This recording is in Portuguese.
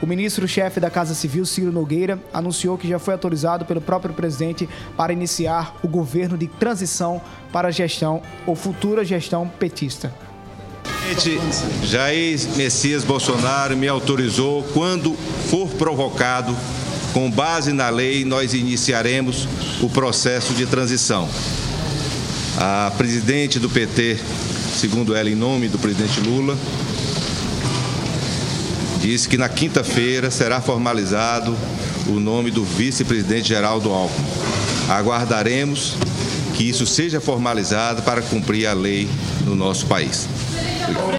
O ministro-chefe da Casa Civil, Ciro Nogueira, anunciou que já foi autorizado pelo próprio presidente para iniciar o governo de transição para a gestão ou futura gestão petista. Jair Messias Bolsonaro me autorizou, quando for provocado, com base na lei, nós iniciaremos o processo de transição. A presidente do PT, segundo ela, em nome do presidente Lula, disse que na quinta-feira será formalizado o nome do vice-presidente Geraldo Alckmin. Aguardaremos que isso seja formalizado para cumprir a lei no nosso país.